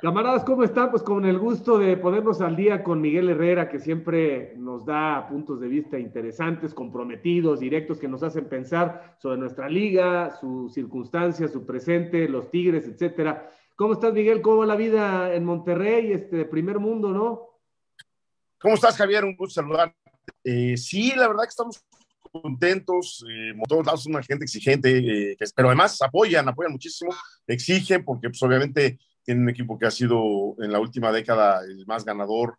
Camaradas, ¿cómo están? Pues con el gusto de ponernos al día con Miguel Herrera, que siempre nos da puntos de vista interesantes, comprometidos, directos, que nos hacen pensar sobre nuestra liga, sus circunstancias, su presente, los Tigres, etcétera. ¿Cómo estás, Miguel? ¿Cómo va la vida en Monterrey, este primer mundo, no? ¿Cómo estás, Javier? Un gusto saludarte. Eh, sí, la verdad que estamos contentos, eh, todos lados una gente exigente, eh, pero además apoyan, apoyan muchísimo, exigen, porque pues obviamente tiene un equipo que ha sido en la última década el más ganador.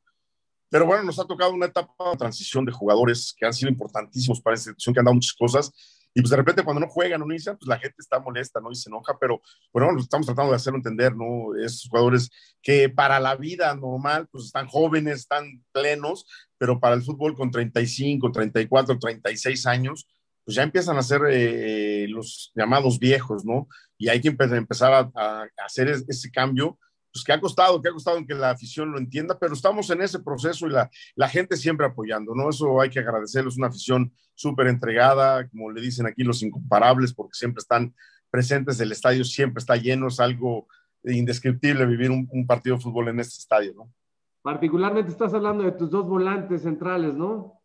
Pero bueno, nos ha tocado una etapa de transición de jugadores que han sido importantísimos para esta institución, que han dado muchas cosas. Y pues de repente cuando no juegan no inician, pues la gente está molesta, ¿no? Y se enoja, pero bueno, estamos tratando de hacerlo entender, ¿no? Esos jugadores que para la vida normal, pues están jóvenes, están plenos, pero para el fútbol con 35, 34, 36 años, pues ya empiezan a ser eh, los llamados viejos, ¿no? Y hay que empezar a, hacer ese cambio, pues que ha costado, que ha costado en que la afición lo entienda, pero estamos en ese proceso y la, la gente siempre apoyando, ¿no? Eso hay que agradecerles, una afición súper entregada, como le dicen aquí, los incomparables, porque siempre están presentes, el estadio siempre está lleno, es algo indescriptible vivir un, un partido de fútbol en este estadio, ¿no? Particularmente estás hablando de tus dos volantes centrales, ¿no?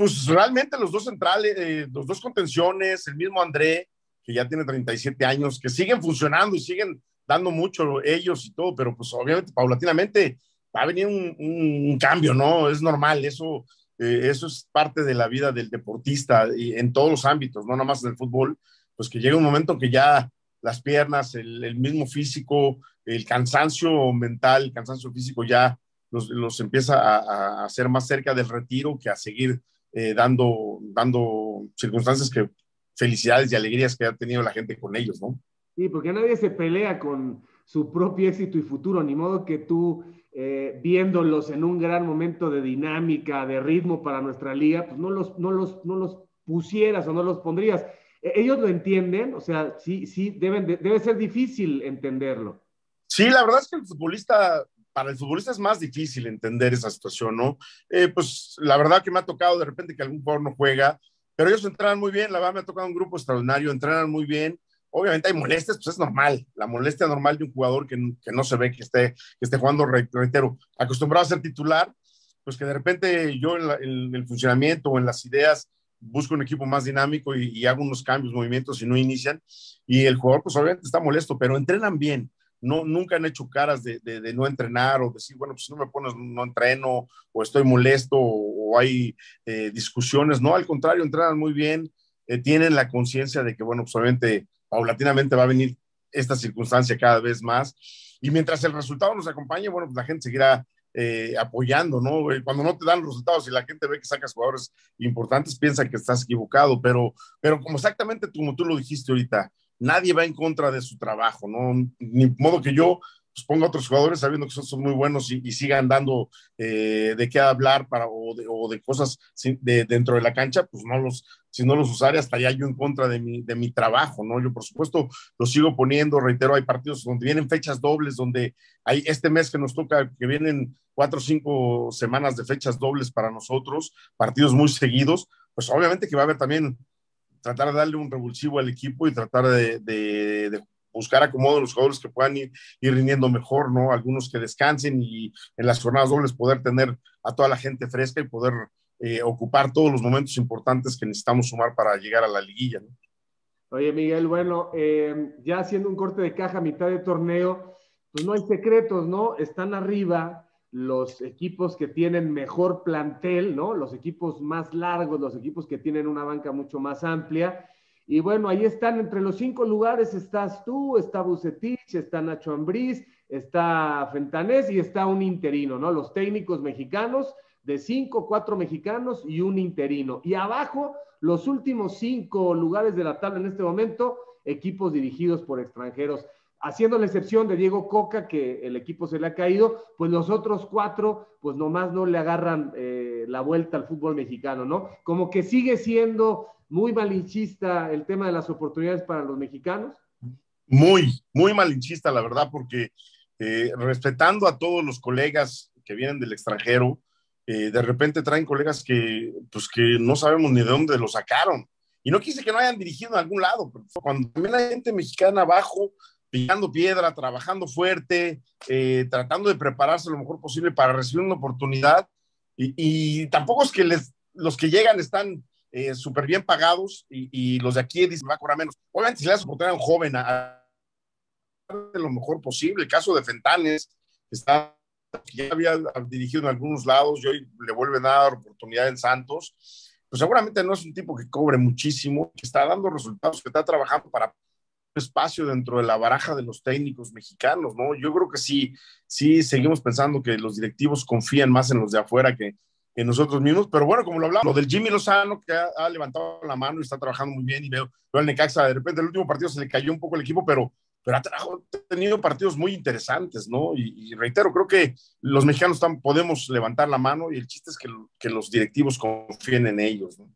Pues realmente los dos centrales, eh, los dos contenciones, el mismo André, que ya tiene 37 años, que siguen funcionando y siguen dando mucho ellos y todo, pero pues obviamente paulatinamente va a venir un, cambio, ¿no? Es normal, eso, eh, eso es parte de la vida del deportista y en todos los ámbitos, no nada más en el fútbol, pues que llega un momento que ya las piernas, el, mismo físico, el cansancio mental, el cansancio físico ya los, empieza a, a hacer más cerca del retiro que a seguir eh, dando, dando circunstancias que felicidades y alegrías que ha tenido la gente con ellos, ¿no? Sí, porque nadie se pelea con su propio éxito y futuro, ni modo que tú, eh, viéndolos en un gran momento de dinámica, de ritmo para nuestra liga, pues no los, no los, no los pusieras o no los pondrías. E, ellos lo entienden, o sea, sí, sí, deben debe ser difícil entenderlo. Sí, la verdad es que el futbolista para el futbolista es más difícil entender esa situación, ¿no? Eh, pues la verdad que me ha tocado de repente que algún jugador no juega, pero ellos entrenan muy bien, la verdad me ha tocado un grupo extraordinario, entrenan muy bien. Obviamente hay molestias, pues es normal, la molestia normal de un jugador que, que no se ve que esté, que esté jugando, reitero, acostumbrado a ser titular, pues que de repente yo en, el funcionamiento o en las ideas busco un equipo más dinámico y, y, hago unos cambios, movimientos y no inician. Y el jugador, pues obviamente está molesto, pero entrenan bien no, nunca han hecho caras de, no entrenar o decir, bueno, pues si no me pones, no entreno o estoy molesto o, hay eh, discusiones. No, al contrario, entrenan muy bien, eh, tienen la conciencia de que, bueno, pues obviamente paulatinamente va a venir esta circunstancia cada vez más. Y mientras el resultado nos acompañe, bueno, pues la gente seguirá eh, apoyando, ¿no? Cuando no te dan los resultados y la gente ve que sacas jugadores importantes, piensa que estás equivocado, pero, pero como exactamente como tú lo dijiste ahorita, nadie va en contra de su trabajo, ¿no? Ni modo que yo pues, ponga a otros jugadores sabiendo que son, muy buenos y, sigan dando eh, de qué hablar para, o, de, cosas de, dentro de la cancha, pues no los, si no los usaré, ya yo en contra de mi, de mi trabajo, ¿no? Yo, por supuesto, lo sigo poniendo, reitero, hay partidos donde vienen fechas dobles, donde hay este mes que nos toca, que vienen cuatro o cinco semanas de fechas dobles para nosotros, partidos muy seguidos, pues obviamente que va a haber también tratar de darle un revulsivo al equipo y tratar de, buscar acomodo a los jugadores que puedan ir, rindiendo mejor, ¿no? Algunos que descansen y en las jornadas dobles poder tener a toda la gente fresca y poder eh, ocupar todos los momentos importantes que necesitamos sumar para llegar a la liguilla, ¿no? Oye, Miguel, bueno, eh, ya haciendo un corte de caja a mitad de torneo, pues no hay secretos, ¿no? Están arriba, los equipos que tienen mejor plantel, ¿no? Los equipos más largos, los equipos que tienen una banca mucho más amplia. Y bueno, ahí están entre los cinco lugares, estás tú, está Bucetich, está Nacho Ambriz, está Fentanés y está un interino, ¿no? Los técnicos mexicanos, de cinco, cuatro mexicanos y un interino. Y abajo, los últimos cinco lugares de la tabla en este momento, equipos dirigidos por extranjeros haciendo la excepción de Diego Coca, que el equipo se le ha caído, pues los otros cuatro, pues nomás no le agarran eh, la vuelta al fútbol mexicano, ¿no? Como que sigue siendo muy malinchista el tema de las oportunidades para los mexicanos. Muy, muy malinchista, la verdad, porque eh, respetando a todos los colegas que vienen del extranjero, eh, de repente traen colegas que, pues que no sabemos ni de dónde lo sacaron. Y no quise que no hayan dirigido en algún lado, pero cuando también hay gente mexicana abajo, pillando piedra, trabajando fuerte, eh, tratando de prepararse lo mejor posible para recibir una oportunidad. Y, tampoco es que les, los que llegan están eh, súper bien pagados y, los de aquí dicen va a cobrar menos. Obviamente, si le das oportunidad a un joven a, de lo mejor posible, el caso de Fentanes, está, que ya había dirigido en algunos lados y hoy le vuelven a dar oportunidad en Santos, pues seguramente no es un tipo que cobre muchísimo, que está dando resultados, que está trabajando para espacio dentro de la baraja de los técnicos mexicanos, ¿no? Yo creo que sí, sí seguimos pensando que los directivos confían más en los de afuera que en nosotros mismos, pero bueno, como lo hablamos, lo del Jimmy Lozano que ha, levantado la mano y está trabajando muy bien y veo, veo al Necaxa, de repente el último partido se le cayó un poco el equipo, pero, pero ha tenido partidos muy interesantes, ¿no? Y, reitero, creo que los mexicanos podemos levantar la mano y el chiste es que, que los directivos confíen en ellos, ¿no?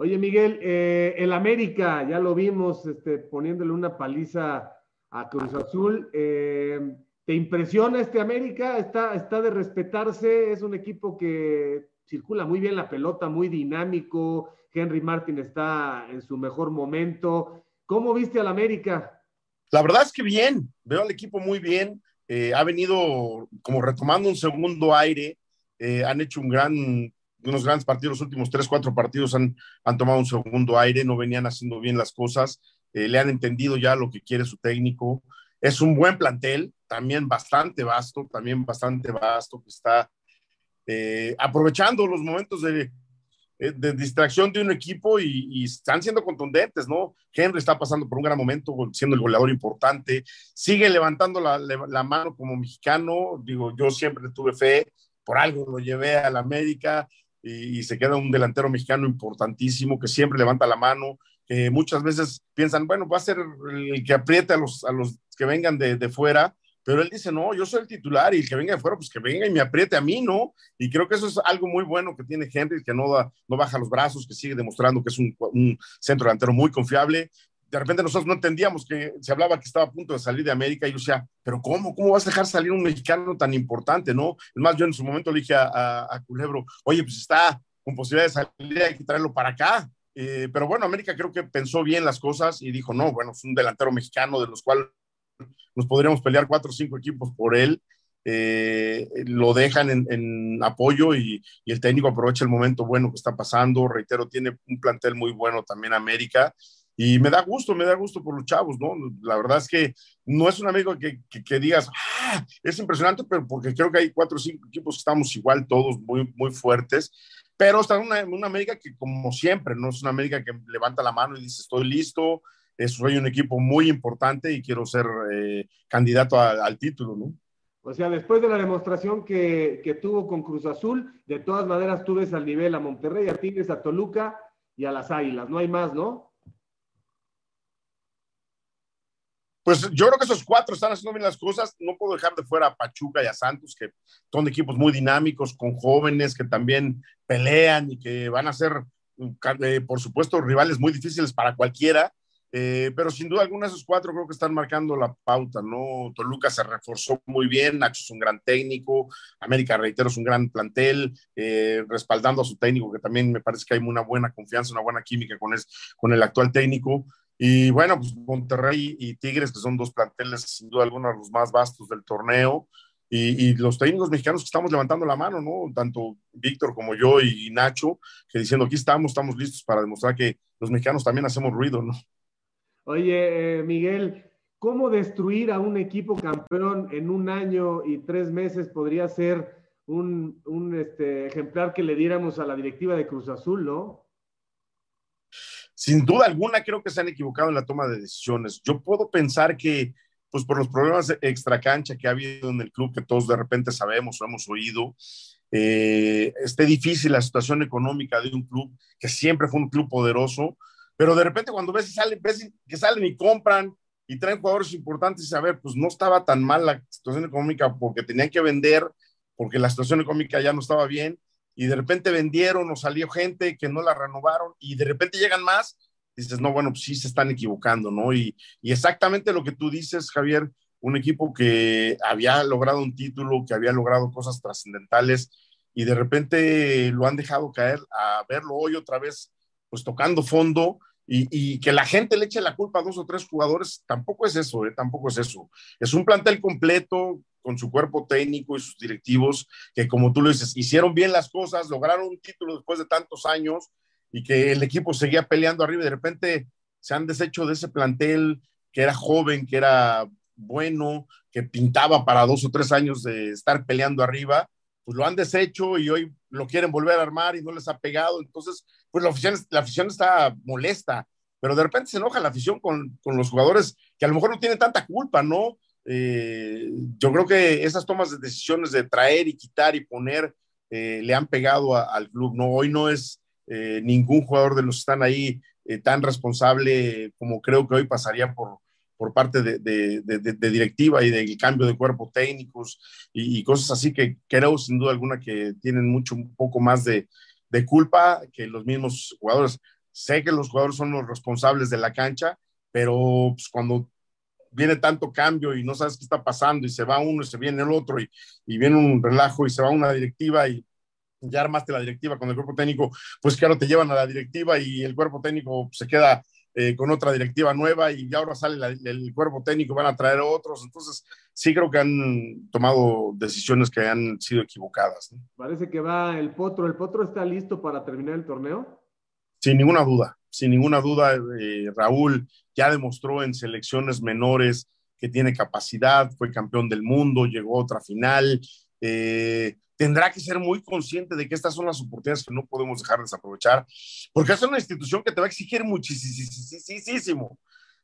Oye, Miguel, eh, el América, ya lo vimos este, poniéndole una paliza a Cruz Azul. Eh, ¿Te impresiona este América? ¿Está, está de respetarse, es un equipo que circula muy bien la pelota, muy dinámico. Henry Martin está en su mejor momento. ¿Cómo viste al América? La verdad es que bien, veo al equipo muy bien. Eh, ha venido como retomando un segundo aire. han hecho un gran unos grandes partidos, los últimos tres, cuatro partidos han, han tomado un segundo aire, no venían haciendo bien las cosas, eh, le han entendido ya lo que quiere su técnico. Es un buen plantel, también bastante vasto, también bastante vasto, que está eh, aprovechando los momentos de, eh, de, distracción de un equipo y, están siendo contundentes, ¿no? Henry está pasando por un gran momento, siendo el goleador importante, sigue levantando la, la mano como mexicano, digo, yo siempre tuve fe, por algo lo llevé a la América, y, se queda un delantero mexicano importantísimo que siempre levanta la mano. muchas veces piensan, bueno, va a ser el que apriete a los, a los que vengan de, de fuera, pero él dice, no, yo soy el titular y el que venga de fuera, pues que venga y me apriete a mí, ¿no? Y creo que eso es algo muy bueno que tiene Henry, que no, da, no baja los brazos, que sigue demostrando que es un, un centro delantero muy confiable de repente nosotros no entendíamos que se hablaba que estaba a punto de salir de América y yo decía, pero ¿cómo? ¿Cómo vas a dejar salir un mexicano tan importante, no? Es más, yo en su momento le dije a, Culebro, oye, pues está con posibilidad de salir, hay que traerlo para acá. Eh, pero bueno, América creo que pensó bien las cosas y dijo, no, bueno, es un delantero mexicano de los cuales nos podríamos pelear cuatro o cinco equipos por él. Eh, lo dejan en, apoyo y, el técnico aprovecha el momento bueno que está pasando. Reitero, tiene un plantel muy bueno también América y me da gusto, me da gusto por los chavos, ¿no? La verdad es que no es un amigo que, que, digas, ah, es impresionante, pero porque creo que hay cuatro o cinco equipos que estamos igual todos muy, muy fuertes, pero está en una, una, América que como siempre, no es una América que levanta la mano y dice, estoy listo, soy un equipo muy importante y quiero ser eh, candidato al título, ¿no? O sea, después de la demostración que, que, tuvo con Cruz Azul, de todas maneras tú ves al nivel a Monterrey, a Tigres, a Toluca y a las Águilas, no hay más, ¿no? Pues yo creo que esos cuatro están haciendo bien las cosas. No puedo dejar de fuera a Pachuca y a Santos, que son equipos muy dinámicos, con jóvenes que también pelean y que van a ser, eh, por supuesto, rivales muy difíciles para cualquiera. Eh, pero sin duda alguna esos cuatro creo que están marcando la pauta, ¿no? Toluca se reforzó muy bien, Nacho es un gran técnico, América, reitero, es un gran plantel, eh, respaldando a su técnico, que también me parece que hay una buena confianza, una buena química con el actual técnico. Y bueno, pues Monterrey y Tigres, que son dos planteles sin duda alguna los más vastos del torneo, y, los técnicos mexicanos que estamos levantando la mano, ¿no? Tanto Víctor como yo y Nacho, que diciendo aquí estamos, estamos listos para demostrar que los mexicanos también hacemos ruido, ¿no? Oye, eh, Miguel, ¿cómo destruir a un equipo campeón en un año y tres meses podría ser un, un este, ejemplar que le diéramos a la directiva de Cruz Azul, ¿no? Sin duda alguna creo que se han equivocado en la toma de decisiones. Yo puedo pensar que, pues por los problemas extra cancha que ha habido en el club, que todos de repente sabemos o hemos oído, eh, esté difícil la situación económica de un club que siempre fue un club poderoso, pero de repente cuando ves, salen, ves que salen y compran y traen jugadores importantes a ver, pues no estaba tan mal la situación económica porque tenían que vender, porque la situación económica ya no estaba bien, y de repente vendieron o salió gente que no la renovaron y de repente llegan más, dices, no, bueno, pues sí se están equivocando, ¿no? Y, y exactamente lo que tú dices, Javier, un equipo que había logrado un título, que había logrado cosas trascendentales y de repente lo han dejado caer a verlo hoy otra vez, pues tocando fondo Y, que la gente le eche la culpa a dos o tres jugadores, tampoco es eso, ¿eh? tampoco es eso. Es un plantel completo con su cuerpo técnico y sus directivos, que como tú lo dices, hicieron bien las cosas, lograron un título después de tantos años y que el equipo seguía peleando arriba y de repente se han deshecho de ese plantel que era joven, que era bueno, que pintaba para dos o tres años de estar peleando arriba, pues lo han deshecho y hoy lo quieren volver a armar y no les ha pegado. Entonces, pues la afición, la afición está molesta, pero de repente se enoja la afición con, con los jugadores que a lo mejor no tienen tanta culpa, ¿no? Eh, yo creo que esas tomas de decisiones de traer y quitar y poner eh, le han pegado al club, ¿no? Hoy no es eh, ningún jugador de los que están ahí tan responsable como creo que hoy pasaría por, por parte de, de, de, directiva y del cambio de cuerpo técnicos y, y, cosas así que creo sin duda alguna que tienen mucho, un poco más de, culpa que los mismos jugadores. Sé que los jugadores son los responsables de la cancha, pero pues, cuando viene tanto cambio y no sabes qué está pasando y se va uno y se viene el otro y, y viene un relajo y se va una directiva y ya armaste la directiva con el cuerpo técnico, pues claro, te llevan a la directiva y el cuerpo técnico se queda eh, con otra directiva nueva y ahora sale el cuerpo técnico, van a traer otros. Entonces, sí creo que han tomado decisiones que han sido equivocadas. Parece que va el Potro. ¿El Potro está listo para terminar el torneo? Sin ninguna duda, sin ninguna duda. Eh, Raúl ya demostró en selecciones menores que tiene capacidad, fue campeón del mundo, llegó a otra final. Eh, tendrá que ser muy consciente de que estas son las oportunidades que no podemos dejar de desaprovechar, porque es una institución que te va a exigir muchísimo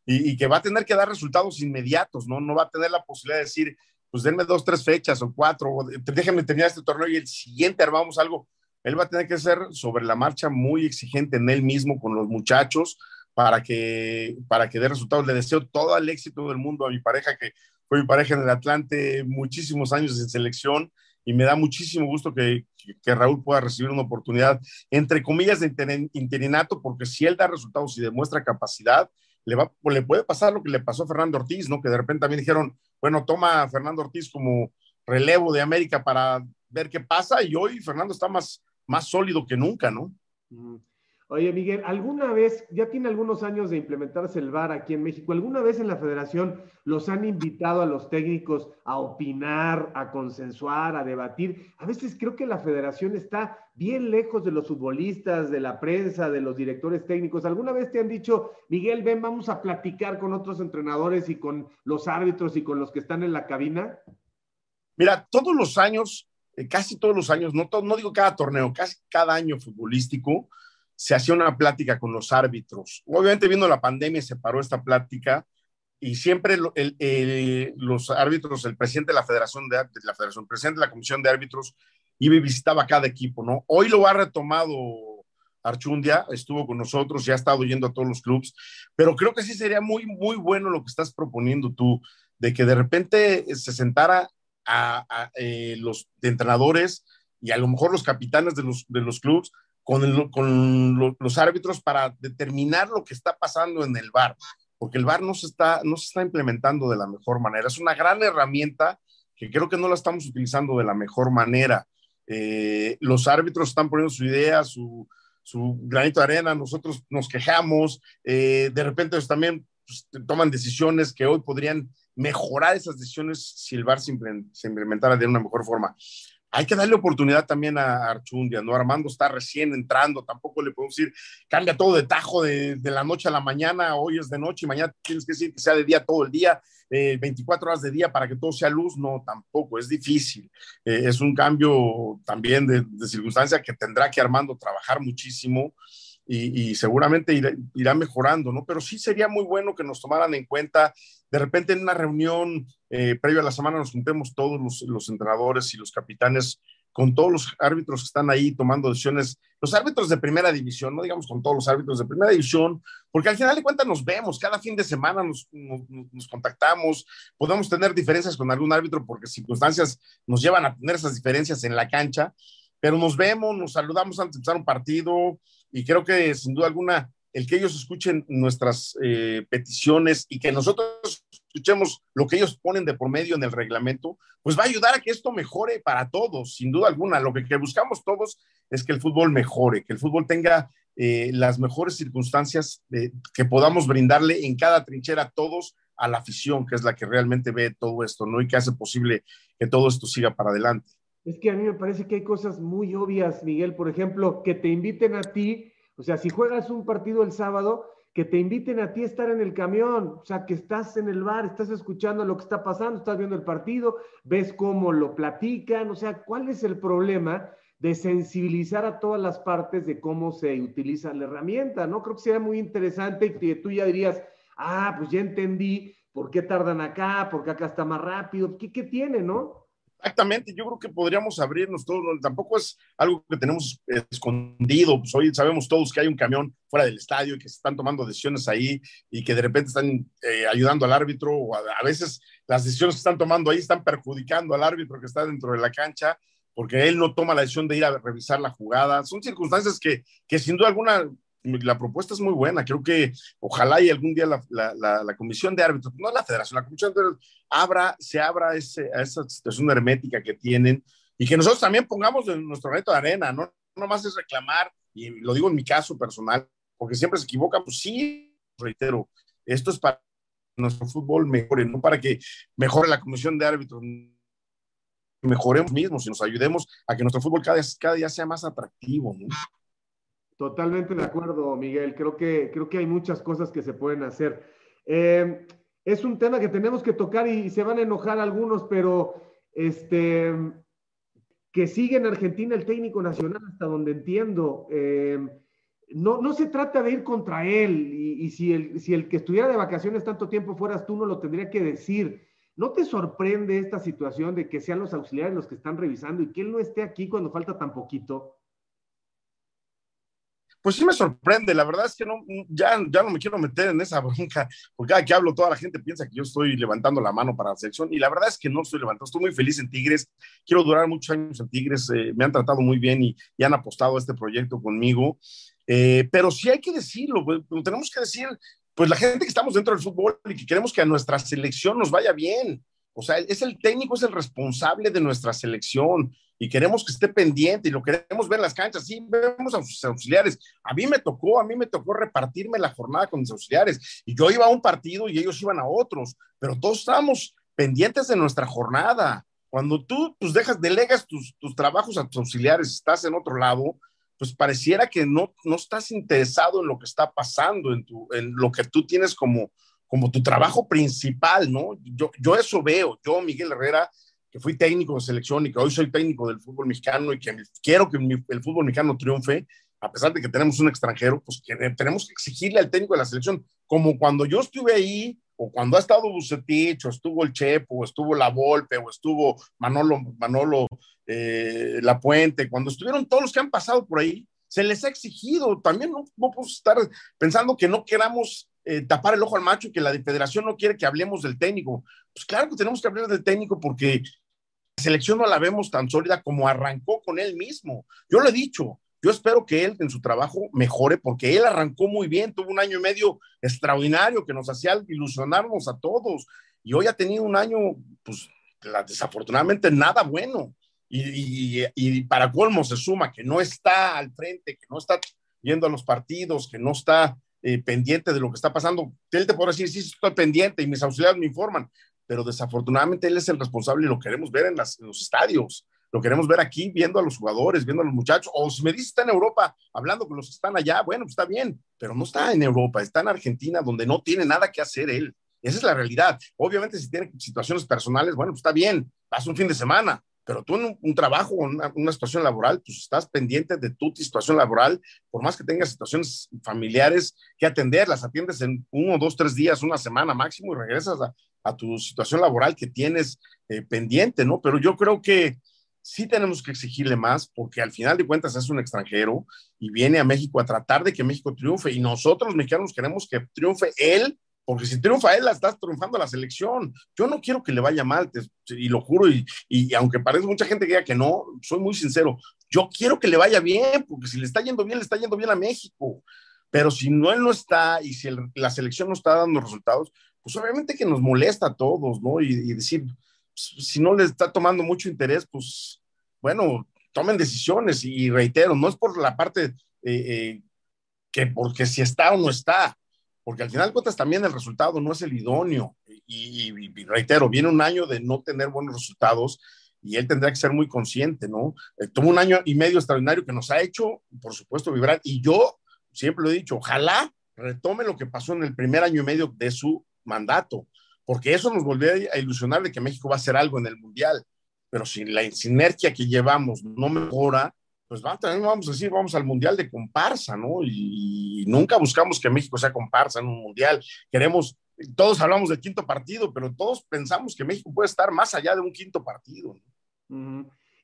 y, y, que va a tener que dar resultados inmediatos, ¿no? No va a tener la posibilidad de decir, pues denme dos, tres fechas o cuatro, o terminar este torneo y el siguiente armamos algo. Él va a tener que ser sobre la marcha muy exigente en él mismo con los muchachos para que, para que dé resultados. Le deseo todo el éxito del mundo a mi pareja, que fue mi pareja en el Atlante muchísimos años en selección y me da muchísimo gusto que, que, Raúl pueda recibir una oportunidad, entre comillas, de interinato, porque si él da resultados y demuestra capacidad, le, va, le puede pasar lo que le pasó a Fernando Ortiz, ¿no? Que de repente también dijeron, bueno, toma a Fernando Ortiz como relevo de América para ver qué pasa, y hoy Fernando está más, más sólido que nunca, ¿no? Oye, Miguel, ¿alguna vez, ya tiene algunos años de implementarse el VAR aquí en México, ¿alguna vez en la federación los han invitado a los técnicos a opinar, a consensuar, a debatir? A veces creo que la federación está bien lejos de los futbolistas, de la prensa, de los directores técnicos. ¿Alguna vez te han dicho, Miguel, ven, vamos a platicar con otros entrenadores y con los árbitros y con los que están en la cabina? Mira, todos los años, eh, casi todos los años, no, no digo cada torneo, casi cada año futbolístico, se hacía una plática con los árbitros. Obviamente viendo la pandemia se paró esta plática y siempre los árbitros, el presidente de la Federación de, la Federación, presidente de la Comisión de Árbitros iba y visitaba cada equipo, ¿no? Hoy lo ha retomado Archundia, estuvo con nosotros, ya ha estado yendo a todos los clubes, pero creo que sí sería muy, muy bueno lo que estás proponiendo tú, de que de repente se sentara a, eh, los entrenadores y a lo mejor los capitanes de los, de los clubes con, con los árbitros para determinar lo que está pasando en el bar, porque el bar no se, está, no se está implementando de la mejor manera. Es una gran herramienta que creo que no la estamos utilizando de la mejor manera. Eh, los árbitros están poniendo su idea, su, su, granito de arena, nosotros nos quejamos, eh, de repente ellos también pues, toman decisiones que hoy podrían mejorar esas decisiones si el VAR se, implementara de una mejor forma hay que darle oportunidad también a Archundia, ¿no? Armando está recién entrando, tampoco le podemos decir, cambia todo de tajo de, la noche a la mañana, hoy es de noche y mañana tienes que decir que sea de día todo el día, 24 eh, horas de día para que todo sea luz, no, tampoco, es difícil. Eh, es un cambio también de, de circunstancia que tendrá que Armando trabajar muchísimo y, seguramente irá, mejorando, ¿no? Pero sí sería muy bueno que nos tomaran en cuenta, de repente en una reunión eh, previa a la semana nos juntemos todos los, los, entrenadores y los capitanes con todos los árbitros que están ahí tomando decisiones, los árbitros de primera división, no digamos con todos los árbitros de primera división, porque al final de cuentas nos vemos, cada fin de semana nos, nos, contactamos, podemos tener diferencias con algún árbitro porque circunstancias nos llevan a tener esas diferencias en la cancha, pero nos vemos, nos saludamos antes de empezar un partido, y creo que sin duda alguna el que ellos escuchen nuestras eh, peticiones y que nosotros escuchemos lo que ellos ponen de por medio en el reglamento, pues va a ayudar a que esto mejore para todos, sin duda alguna. Lo que, buscamos todos es que el fútbol mejore, que el fútbol tenga eh, las mejores circunstancias que podamos brindarle en cada trinchera a todos, a la afición, que es la que realmente ve todo esto, ¿no? Y que hace posible que todo esto siga para adelante. Es que a mí me parece que hay cosas muy obvias, Miguel. Por ejemplo, que te inviten a ti, o sea, si juegas un partido el sábado, que te inviten a ti a estar en el camión, o sea, que estás en el bar, estás escuchando lo que está pasando, estás viendo el partido, ves cómo lo platican, o sea, ¿cuál es el problema de sensibilizar a todas las partes de cómo se utiliza la herramienta? ¿No? Creo que sería muy interesante y que tú ya dirías, ah, pues ya entendí por qué tardan acá, por qué acá está más rápido, ¿qué, qué tiene, no? Exactamente, yo creo que podríamos abrirnos todos, tampoco es algo que tenemos escondido, pues hoy sabemos todos que hay un camión fuera del estadio y que se están tomando decisiones ahí y que de repente están eh, ayudando al árbitro o a, veces las decisiones que están tomando ahí están perjudicando al árbitro que está dentro de la cancha porque él no toma la decisión de ir a revisar la jugada. Son circunstancias que, que sin duda alguna la propuesta es muy buena. Creo que ojalá y algún día la, la, la, comisión de árbitros, no la federación, la comisión de árbitros, abra, se abra ese, a esa situación hermética que tienen y que nosotros también pongamos en nuestro reto de arena, no, no más es reclamar, y lo digo en mi caso personal, porque siempre se equivoca, pues sí, reitero, esto es para nuestro fútbol mejore, no para que mejore la comisión de árbitros, mejoremos mismos y nos ayudemos a que nuestro fútbol cada, cada día sea más atractivo. ¿no? Totalmente de acuerdo, Miguel. Creo que, creo que hay muchas cosas que se pueden hacer. Eh, es un tema que tenemos que tocar y, se van a enojar algunos, pero este, que sigue en Argentina el técnico nacional, hasta donde entiendo. Eh, no, no se trata de ir contra él y, si, el, si el que estuviera de vacaciones tanto tiempo fueras tú, no lo tendría que decir. ¿No te sorprende esta situación de que sean los auxiliares los que están revisando y que él no esté aquí cuando falta tan poquito? Pues sí me sorprende. La verdad es que no, ya, ya no me quiero meter en esa bronca, porque cada que hablo toda la gente piensa que yo estoy levantando la mano para la selección y la verdad es que no estoy levantando. Estoy muy feliz en Tigres. Quiero durar muchos años en Tigres. Eh, me han tratado muy bien y, han apostado a este proyecto conmigo. Eh, pero sí hay que decirlo, pues, tenemos que decir, pues la gente que estamos dentro del fútbol y que queremos que a nuestra selección nos vaya bien. O sea, es el técnico, es el responsable de nuestra selección y queremos que esté pendiente y lo queremos ver en las canchas. Sí, vemos a sus auxiliares. A mí me tocó, a mí me tocó repartirme la jornada con mis auxiliares y yo iba a un partido y ellos iban a otros, pero todos estábamos pendientes de nuestra jornada. Cuando tú pues dejas, delegas tus, tus trabajos a tus auxiliares, estás en otro lado, pues pareciera que no, no estás interesado en lo que está pasando, en, tu, en lo que tú tienes como, como tu trabajo principal, ¿no? Yo, yo eso veo, yo, Miguel Herrera, que fui técnico de selección y que hoy soy técnico del fútbol mexicano y que quiero que el fútbol mexicano triunfe, a pesar de que tenemos un extranjero, pues tenemos que exigirle al técnico de la selección, como cuando yo estuve ahí, o cuando ha estado Bucetich, o estuvo el Chepo, o estuvo La Volpe, o estuvo Manolo, Manolo eh, La Puente, cuando estuvieron todos los que han pasado por ahí, se les ha exigido. También no, no podemos estar pensando que no queramos eh, tapar el ojo al macho y que la federación no quiere que hablemos del técnico. Pues claro que tenemos que hablar del técnico porque selección no la vemos tan sólida como arrancó con él mismo. Yo lo he dicho, yo espero que él en su trabajo mejore porque él arrancó muy bien, tuvo un año y medio extraordinario que nos hacía ilusionarnos a todos y hoy ha tenido un año, pues desafortunadamente nada bueno. Y, para colmo se suma que no está al frente, que no está yendo a los partidos, que no está eh, pendiente de lo que está pasando. Él te podrá decir, sí, estoy pendiente y mis auxiliares me informan, pero desafortunadamente él es el responsable y lo queremos ver en, los estadios, lo queremos ver aquí viendo a los jugadores, viendo a los muchachos, o si me dice está en Europa, hablando con los que están allá, bueno, está bien, pero no está en Europa, está en Argentina, donde no tiene nada que hacer él. Esa es la realidad. Obviamente, si tiene situaciones personales, bueno, pues está bien, pasa un fin de semana, pero tú en un, trabajo, una, una, situación laboral, pues estás pendiente de tu situación laboral, por más que tengas situaciones familiares que atender, las atiendes en uno, dos, tres días, una semana máximo y regresas a, a tu situación laboral que tienes eh, pendiente, ¿no? Pero yo creo que sí tenemos que exigirle más porque al final de cuentas es un extranjero y viene a México a tratar de que México triunfe y nosotros los mexicanos queremos que triunfe él porque si triunfa él, la estás triunfando la selección. Yo no quiero que le vaya mal, y lo juro, y, y, aunque parece mucha gente que diga que no, soy muy sincero, yo quiero que le vaya bien, porque si le está yendo bien, le está yendo bien a México. Pero si no él no está y si la selección no está dando resultados, pues obviamente que nos molesta a todos, ¿no? Y, decir, pues, si no les está tomando mucho interés, pues bueno, tomen decisiones y reitero, no es por la parte eh, eh, que porque si está o no está, porque al final de cuentas también el resultado no es el idóneo. Y, reitero, viene un año de no tener buenos resultados y él tendrá que ser muy consciente, ¿no? Eh, tuvo un año y medio extraordinario que nos ha hecho, por supuesto, vibrar. Y yo siempre lo he dicho, ojalá retome lo que pasó en el primer año y medio de su mandato, porque eso nos volvió a ilusionar de que México va a hacer algo en el Mundial. Pero si la sinergia que llevamos no mejora, pues vamos a decir, vamos al mundial de comparsa, ¿no? Y, nunca buscamos que México sea comparsa en un mundial. Queremos, todos hablamos del quinto partido, pero todos pensamos que México puede estar más allá de un quinto partido.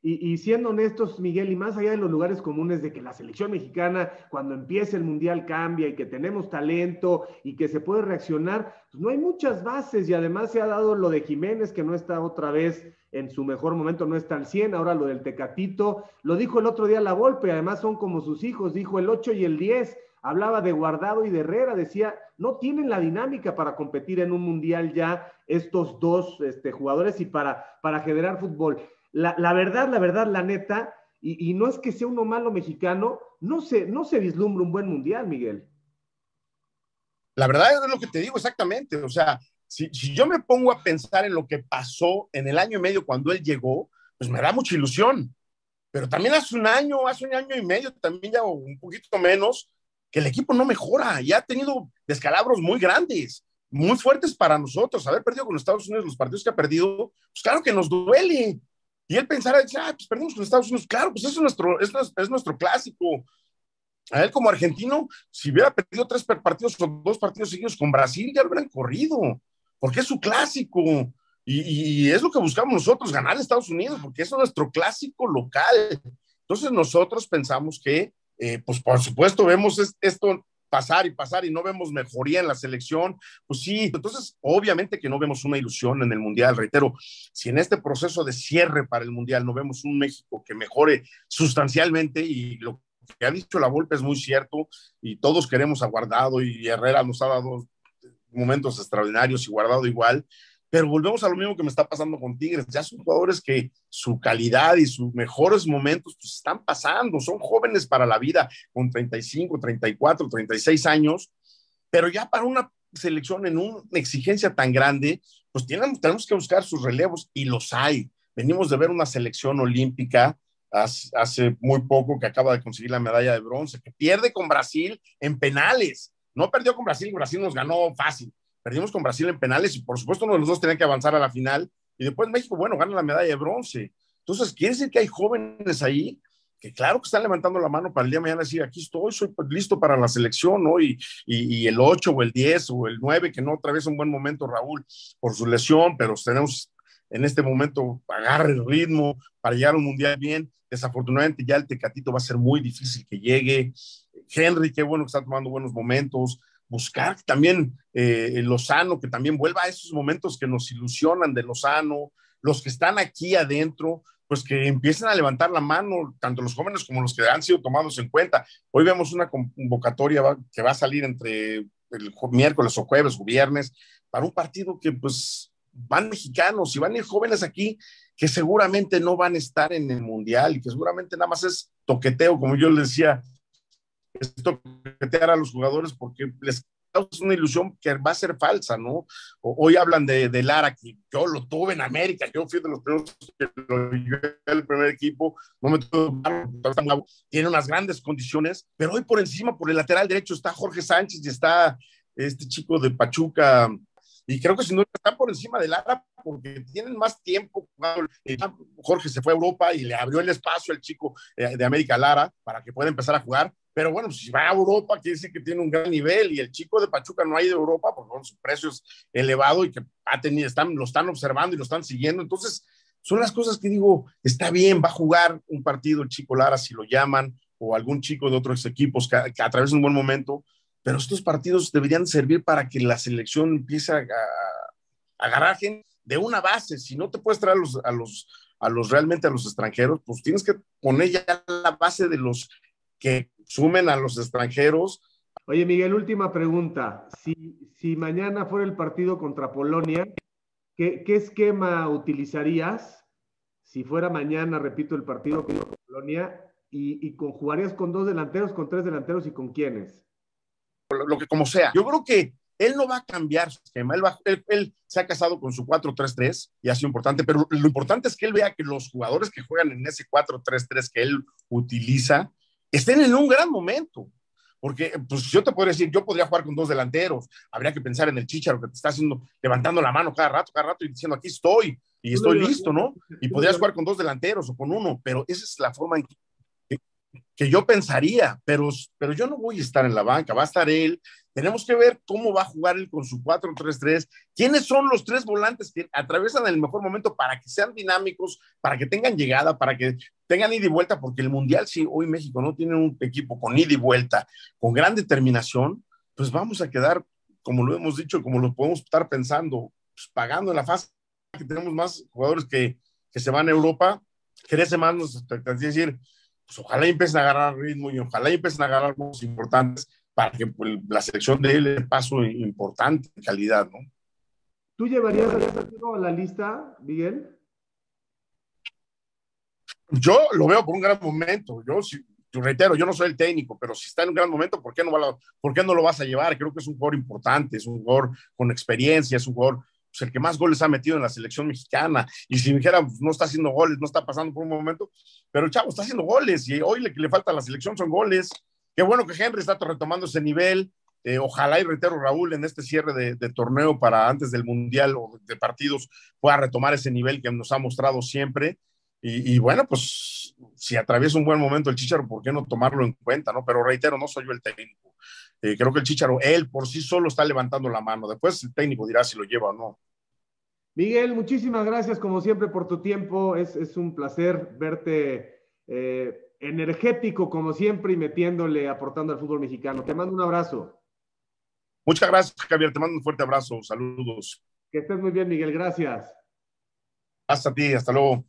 Y, siendo honestos, Miguel, y más allá de los lugares comunes de que la selección mexicana, cuando empiece el Mundial, cambia y que tenemos talento y que se puede reaccionar, pues no hay muchas bases. Y además se ha dado lo de Jiménez, que no está otra vez en su mejor momento, no está al 100, ahora lo del Tecatito, lo dijo el otro día la Volpe, además son como sus hijos, dijo el 8 y el 10, hablaba de Guardado y de Herrera, decía, no tienen la dinámica para competir en un Mundial ya estos dos este, jugadores y para, para generar fútbol la, verdad, la verdad, la neta, y, no es que sea uno malo mexicano, no se, no se vislumbra un buen mundial, Miguel. La verdad es lo que te digo exactamente, o sea, si, si, yo me pongo a pensar en lo que pasó en el año y medio cuando él llegó, pues me da mucha ilusión. Pero también hace un año, hace un año y medio, también ya un poquito menos, que el equipo no mejora, ya ha tenido descalabros muy grandes, muy fuertes para nosotros. Haber perdido con Estados Unidos los partidos que ha perdido, pues claro que nos duele, y él pensará, ah, pues perdimos con Estados Unidos. Claro, pues es nuestro, es, es nuestro clásico. A él como argentino, si hubiera perdido tres partidos o dos partidos seguidos con Brasil, ya lo hubieran corrido, porque es su clásico. Y, es lo que buscamos nosotros, ganar a Estados Unidos, porque es nuestro clásico local. Entonces nosotros pensamos que, eh, pues por supuesto, vemos esto pasar y pasar y no vemos mejoría en la selección, pues sí, entonces obviamente que no vemos una ilusión en el Mundial, reitero, si en este proceso de cierre para el Mundial no vemos un México que mejore sustancialmente y lo que ha dicho la Volpe es muy cierto y todos queremos a Guardado y Herrera nos ha dado momentos extraordinarios y Guardado igual, pero volvemos a lo mismo que me está pasando con Tigres. Ya son jugadores que su calidad y sus mejores momentos pues, están pasando. Son jóvenes para la vida, con 35, 34, 36 años, pero ya para una selección en una exigencia tan grande, pues tenemos, tenemos que buscar sus relevos y los hay. Venimos de ver una selección olímpica hace, hace muy poco que acaba de conseguir la medalla de bronce, que pierde con Brasil en penales. No perdió con Brasil, Brasil nos ganó fácil Perdimos con Brasil en penales y por supuesto uno de los dos tenía que avanzar a la final. Y después México, bueno, gana la medalla de bronce. Entonces, quiere decir que hay jóvenes ahí que claro que están levantando la mano para el día de mañana decir, aquí estoy, soy listo para la selección, ¿no? Y, el 8 o el 10 o el 9, que no otra vez un buen momento, Raúl, por su lesión, pero tenemos en este momento agarre el ritmo para llegar a un mundial bien. Desafortunadamente ya el Tecatito va a ser muy difícil que llegue. Henry, qué bueno que está tomando buenos momentos buscar también eh, Lozano, que también vuelva a esos momentos que nos ilusionan de Lozano, los que están aquí adentro, pues que empiecen a levantar la mano, tanto los jóvenes como los que han sido tomados en cuenta. Hoy vemos una convocatoria que va a salir entre el miércoles o jueves o viernes para un partido que pues van mexicanos y van a ir jóvenes aquí que seguramente no van a estar en el mundial y que seguramente nada más es toqueteo, como yo les decía esto a los jugadores porque les causa una ilusión que va a ser falsa, ¿no? Hoy hablan de, de, Lara, que yo lo tuve en América, yo fui de los primeros que lo el primer equipo, no me tuve, tiene unas grandes condiciones, pero hoy por encima, por el lateral derecho, está Jorge Sánchez y está este chico de Pachuca, y creo que si no están por encima de Lara porque tienen más tiempo Jorge se fue a Europa y le abrió el espacio al chico eh, de América Lara para que pueda empezar a jugar. Pero bueno, si va a Europa, quiere decir que tiene un gran nivel y el chico de Pachuca no ha ido a Europa porque su precio es elevado y que ha tenido, están, lo están observando y lo están siguiendo. Entonces, son las cosas que digo, está bien, va a jugar un partido el chico Lara si lo llaman o algún chico de otros equipos que, que a través de un buen momento, pero estos partidos deberían servir para que la selección empiece a, a agarrar gente de una base. Si no te puedes traer a los, a los, a los realmente a los extranjeros, pues tienes que poner ya la base de los que sumen a los extranjeros. Oye, Miguel, última pregunta. Si, si mañana fuera el partido contra Polonia, ¿qué, qué esquema utilizarías? Si fuera mañana, repito, el partido contra Polonia, y, y con, jugarías con dos delanteros, con tres delanteros y con quiénes? Lo, lo que como sea. Yo creo que él no va a cambiar su esquema, él, va, él, él se ha casado con su 4-3-3 y ha sido importante, pero lo importante es que él vea que los jugadores que juegan en ese 4-3-3 que él utiliza estén en un gran momento. Porque, pues yo te podría decir, yo podría jugar con dos delanteros, habría que pensar en el chicharo que te está haciendo, levantando la mano cada rato, cada rato y diciendo, aquí estoy, y estoy listo, ¿no? Y podrías jugar con dos delanteros o con uno, pero esa es la forma en que que yo pensaría, pero, pero yo no voy a estar en la banca, va a estar él. Tenemos que ver cómo va a jugar él con su 4-3-3, quiénes son los tres volantes que atraviesan el mejor momento para que sean dinámicos, para que tengan llegada, para que tengan ida y vuelta, porque el Mundial, si hoy México no tiene un equipo con ida y vuelta, con gran determinación, pues vamos a quedar, como lo hemos dicho, como lo podemos estar pensando, pues pagando en la fase. Que tenemos más jugadores que, que se van a Europa, crece más, es decir, pues ojalá empiecen a agarrar ritmo y ojalá empiecen a agarrar cosas importantes para que pues, la selección de él el paso importante en calidad, ¿no? ¿Tú llevarías a la lista, Miguel? Yo lo veo por un gran momento. Yo, si, reitero, yo no soy el técnico, pero si está en un gran momento, ¿por qué, no va ¿por qué no lo vas a llevar? Creo que es un jugador importante, es un jugador con experiencia, es un jugador pues, el que más goles ha metido en la selección mexicana. Y si dijera, pues, no está haciendo goles, no está pasando por un momento, pero el chavo está haciendo goles y hoy le que le falta a la selección son goles. Qué bueno que Henry está retomando ese nivel. Eh, ojalá y reitero, Raúl, en este cierre de, torneo para antes del Mundial o de partidos pueda retomar ese nivel que nos ha mostrado siempre. Y, bueno, pues si atraviesa un buen momento el Chicharo, ¿por qué no tomarlo en cuenta? ¿no? Pero reitero, no soy yo el técnico. Eh, creo que el Chicharo, él por sí solo está levantando la mano. Después el técnico dirá si lo lleva o no. Miguel, muchísimas gracias como siempre por tu tiempo. Es, es un placer verte eh, energético como siempre y metiéndole, aportando al fútbol mexicano. Te mando un abrazo. Muchas gracias, Javier. Te mando un fuerte abrazo. Saludos. Que estés muy bien, Miguel. Gracias. Hasta ti. Hasta luego.